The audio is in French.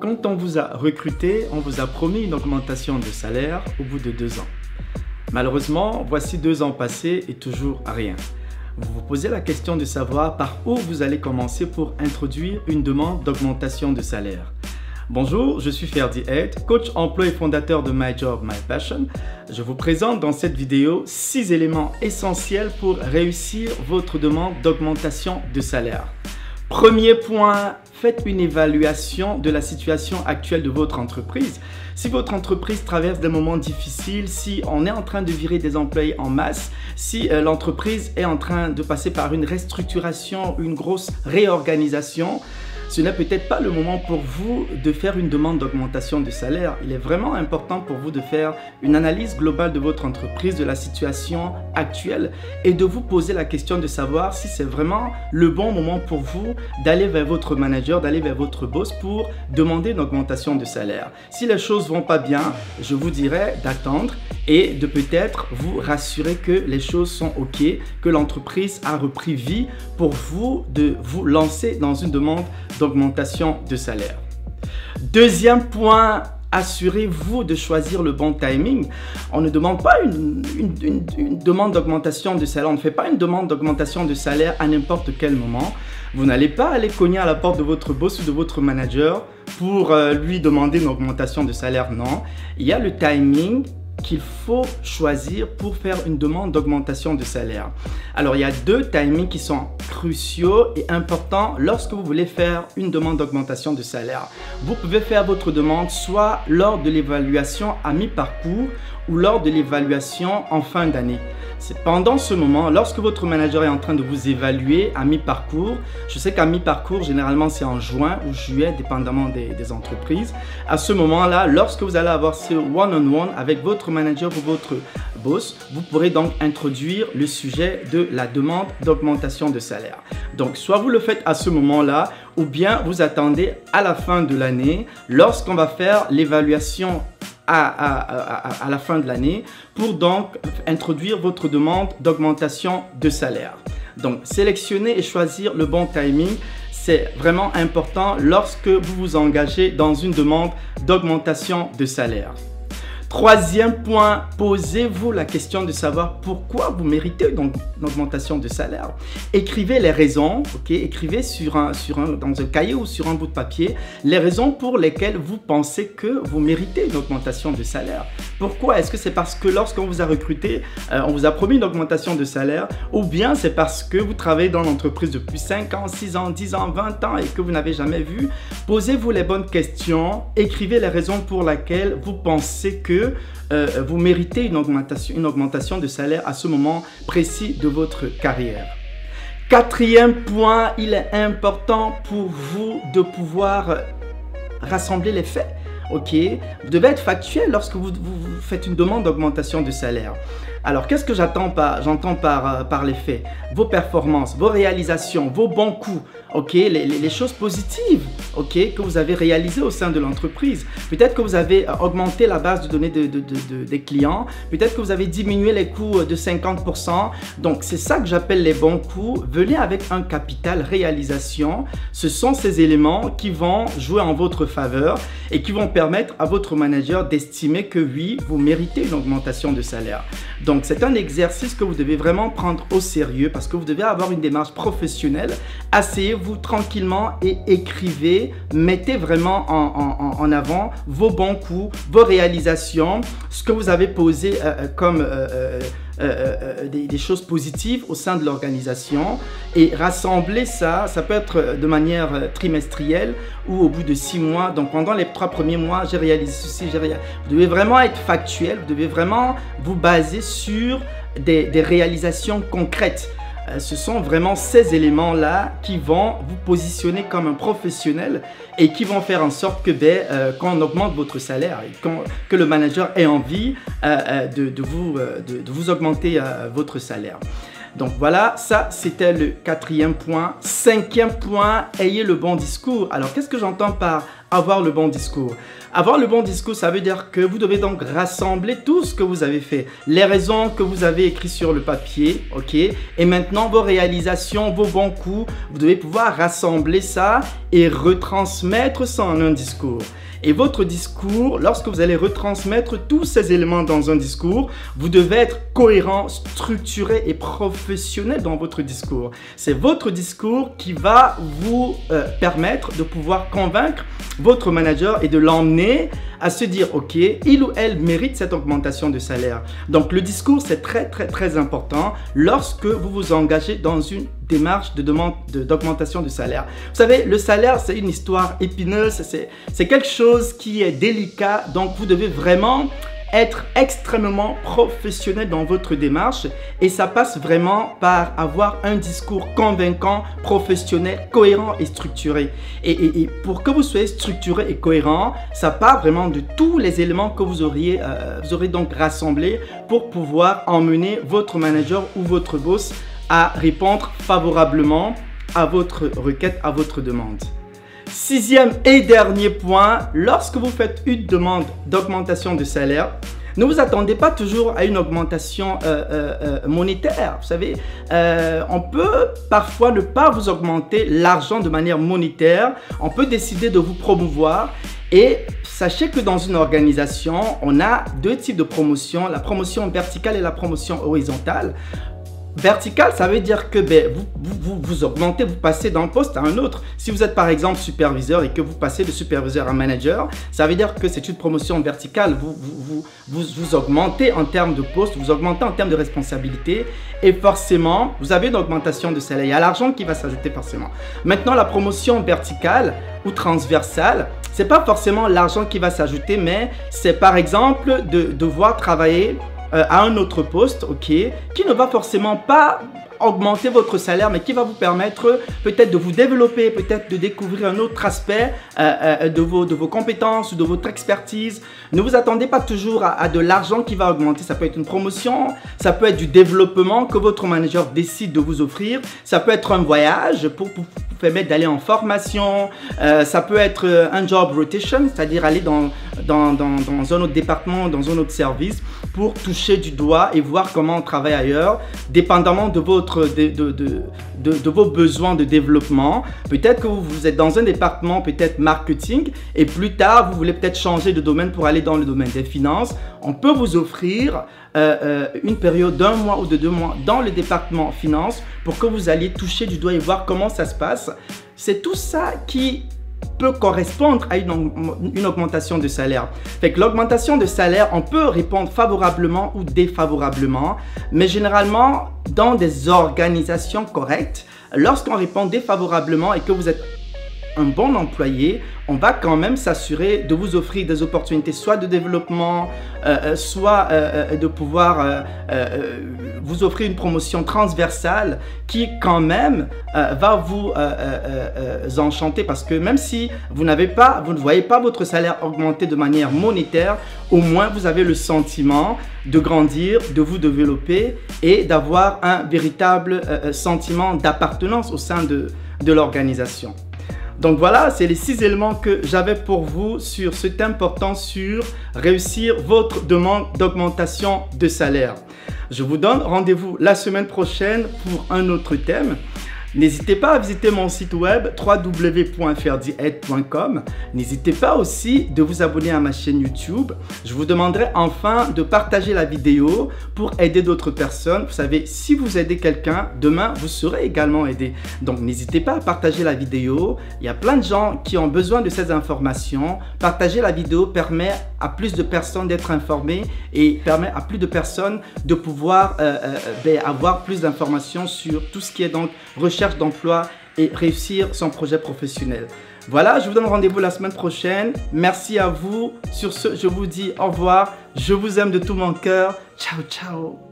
quand on vous a recruté, on vous a promis une augmentation de salaire au bout de deux ans. Malheureusement, voici deux ans passés et toujours rien. Vous vous posez la question de savoir par où vous allez commencer pour introduire une demande d'augmentation de salaire. Bonjour, je suis Ferdi Ed, coach emploi et fondateur de My Job, My Passion. Je vous présente dans cette vidéo six éléments essentiels pour réussir votre demande d'augmentation de salaire. Premier point, faites une évaluation de la situation actuelle de votre entreprise. Si votre entreprise traverse des moments difficiles, si on est en train de virer des employés en masse, si euh, l'entreprise est en train de passer par une restructuration, une grosse réorganisation, ce n'est peut-être pas le moment pour vous de faire une demande d'augmentation de salaire. Il est vraiment important pour vous de faire une analyse globale de votre entreprise, de la situation actuelle et de vous poser la question de savoir si c'est vraiment le bon moment pour vous d'aller vers votre manager, d'aller vers votre boss pour demander une augmentation de salaire. Si les choses vont pas bien, je vous dirais d'attendre et de peut-être vous rassurer que les choses sont OK, que l'entreprise a repris vie pour vous de vous lancer dans une demande d'augmentation de salaire. Deuxième point, assurez-vous de choisir le bon timing. On ne demande pas une, demande d'augmentation de salaire, on ne fait pas une demande d'augmentation de salaire à n'importe quel moment. Vous n'allez pas aller cogner à la porte de votre boss ou de votre manager pour euh, lui demander une augmentation de salaire, non. Il y a le timing qu'il faut choisir pour faire une demande d'augmentation de salaire. Alors, il y a deux timings qui sont cruciaux et importants lorsque vous voulez faire une demande d'augmentation de salaire. Vous pouvez faire votre demande soit lors de l'évaluation à mi-parcours ou lors de l'évaluation en fin d'année. C'est pendant ce moment, lorsque votre manager est en train de vous évaluer à mi-parcours, je sais qu'à mi-parcours, généralement c'est en juin ou juillet, dépendamment des, entreprises. À ce moment-là, lorsque vous allez avoir ce one-on-one avec votre manager ou votre boss, vous pourrez donc introduire le sujet de la demande d'augmentation de salaire. Donc, soit vous le faites à ce moment-là, ou bien vous attendez à la fin de l'année, lorsqu'on va faire l'évaluation à, la fin de l'année pour donc introduire votre demande d'augmentation de salaire. Donc, sélectionner et choisir le bon timing, c'est vraiment important lorsque vous vous engagez dans une demande d'augmentation de salaire. Troisième point, posez-vous la question de savoir pourquoi vous méritez une augmentation de salaire. Écrivez les raisons, ok? Écrivez sur un, sur un, dans un cahier ou sur un bout de papier les raisons pour lesquelles vous pensez que vous méritez une augmentation de salaire. Pourquoi? Est-ce que c'est parce que lorsqu'on vous a recruté, euh, on vous a promis une augmentation de salaire ou bien c'est parce que vous travaillez dans l'entreprise depuis 5 ans, 6 ans, 10 ans, 20 ans et que vous n'avez jamais vu? Posez-vous les bonnes questions, écrivez les raisons pour lesquelles vous pensez que euh, vous méritez une augmentation, une augmentation de salaire à ce moment précis de votre carrière. Quatrième point, il est important pour vous de pouvoir rassembler les faits. Vous devez être factuel lorsque vous, faites une demande d'augmentation de salaire. Alors, qu'est-ce que j'entends par, j'entends par, euh, les faits? Vos performances, vos réalisations, vos bons coups, ok les, choses positives, ok que vous avez réalisées au sein de l'entreprise. Peut-être que vous avez euh, augmenté la base de données de, des clients. Peut-être que vous avez diminué les coûts de 50%. Donc, c'est ça que j'appelle les bons coups. Venez avec un capital réalisation. Ce sont ces éléments qui vont jouer en votre faveur et qui vont permettre à votre manager d'estimer que oui, vous méritez une augmentation de salaire. Donc c'est un exercice que vous devez vraiment prendre au sérieux parce que vous devez avoir une démarche professionnelle. Asseyez-vous tranquillement et écrivez, mettez vraiment en, avant vos bons coups, vos réalisations, ce que vous avez posé euh, euh, comme... Euh, des, choses positives au sein de l'organisation et rassembler ça, ça peut être de manière trimestrielle ou au bout de six mois. Donc pendant les trois premiers mois, j'ai réalisé ceci, j'ai réalisé. Vous devez vraiment être factuel, vous devez vraiment vous baser sur des réalisations concrètes. Euh, ce sont vraiment ces éléments-là qui vont vous positionner comme un professionnel et qui vont faire en sorte que ben, euh, augmente votre salaire que le manager ait envie euh, de, vous augmenter votre salaire. Donc voilà, ça c'était le quatrième point. Cinquième point, ayez le bon discours. Alors qu'est-ce que j'entends par avoir le bon discours. Avoir le bon discours, ça veut dire que vous devez donc rassembler tout ce que vous avez fait, les raisons que vous avez écrites sur le papier, ok? Et maintenant, vos réalisations, vos bons coups, vous devez pouvoir rassembler ça et retransmettre ça en un discours. Et votre discours, lorsque vous allez retransmettre tous ces éléments dans un discours, vous devez être cohérent, structuré et professionnel dans votre discours. C'est votre discours qui va vous euh, permettre de pouvoir convaincre votre manager et de l'emmener à se dire, OK, il ou elle mérite cette augmentation de salaire. Donc le discours, c'est très, très, très important lorsque vous vous engagez dans une démarche de demande d'augmentation de, salaire. Vous savez, le salaire, c'est une histoire épineuse, c'est quelque chose qui est délicat, donc vous devez vraiment être extrêmement professionnel dans votre démarche et ça passe vraiment par avoir un discours convaincant, professionnel, cohérent et structuré. Et, pour que vous soyez structuré et cohérent, ça part vraiment de tous les éléments que vous auriez, euh, vous aurez donc rassemblés pour pouvoir emmener votre manager ou votre boss à répondre favorablement à votre requête, à votre demande. Sixième et dernier point, lorsque vous faites une demande d'augmentation de salaire, ne vous attendez pas toujours à une augmentation euh, euh, euh, monétaire. Vous savez, on peut parfois ne pas vous augmenter l'argent de manière monétaire. On peut décider de vous promouvoir. Et sachez que dans une organisation, on a deux types de promotion, la promotion verticale et la promotion horizontale. Vertical, ça veut dire que ben, vous, vous, augmentez, vous passez d'un poste à un autre. Si vous êtes par exemple superviseur et que vous passez de superviseur à manager, ça veut dire que c'est une promotion verticale. Vous, vous, vous, augmentez en termes de poste, vous augmentez en termes de responsabilité et forcément, vous avez une augmentation de salaire. Il y a l'argent qui va s'ajouter forcément. Maintenant, la promotion verticale ou transversale, c'est pas forcément l'argent qui va s'ajouter, mais c'est par exemple de devoir travailler euh, à un autre poste, ok, qui ne va forcément pas augmenter votre salaire, mais qui va vous permettre peut-être de vous développer, peut-être de découvrir un autre aspect euh, euh, de, vos, de vos compétences de votre expertise. Ne vous attendez pas toujours à, de l'argent qui va augmenter. Ça peut être une promotion, ça peut être du développement que votre manager décide de vous offrir, ça peut être un voyage pour, vous permettre d'aller en formation, ça peut être un job rotation, c'est-à-dire aller dans, dans, dans un autre département, dans un autre service toucher du doigt et voir comment on travaille ailleurs, dépendamment de, votre, de, vos besoins de développement. Peut-être que vous, êtes dans un département peut-être marketing et plus tard, vous voulez peut-être changer de domaine pour aller dans le domaine des finances. On peut vous offrir euh, euh, une période d'un mois ou de deux mois dans le département finance pour que vous alliez toucher du doigt et voir comment ça se passe. C'est tout ça qui correspondre à une, augmentation de salaire. Fait que l'augmentation de salaire, on peut répondre favorablement ou défavorablement, mais généralement, dans des organisations correctes, lorsqu'on répond défavorablement et que vous êtes un bon employé, on va quand même s'assurer de vous offrir des opportunités soit de développement, euh, euh, soit euh, de pouvoir vous offrir une promotion transversale qui quand même va vous enchanter parce que même si vous n'avez pas, vous ne voyez pas votre salaire augmenter de manière monétaire, au moins vous avez le sentiment de grandir, de vous développer et d'avoir un véritable sentiment d'appartenance au sein de, de l'organisation. Donc voilà, c'est les six éléments que j'avais pour vous sur ce thème portant sur réussir votre demande d'augmentation de salaire. Je vous donne rendez-vous la semaine prochaine pour un autre thème. N'hésitez pas à visiter mon site web www.ferdiaide.com. N'hésitez pas aussi de vous abonner à ma chaîne YouTube. Je vous demanderai enfin de partager la vidéo pour aider d'autres personnes. Vous savez, si vous aidez quelqu'un, demain, vous serez également aidé. Donc, n'hésitez pas à partager la vidéo. Il y a plein de gens qui ont besoin de ces informations. Partager la vidéo permet à plus de personnes d'être informées et permet à plus de personnes de pouvoir euh, euh, ben, avoir plus d'informations sur tout ce qui est donc d'emploi et réussir son projet professionnel. Voilà, je vous donne rendez-vous la semaine prochaine. Merci à vous. Sur ce, je vous dis au revoir. Je vous aime de tout mon cœur. Ciao, ciao.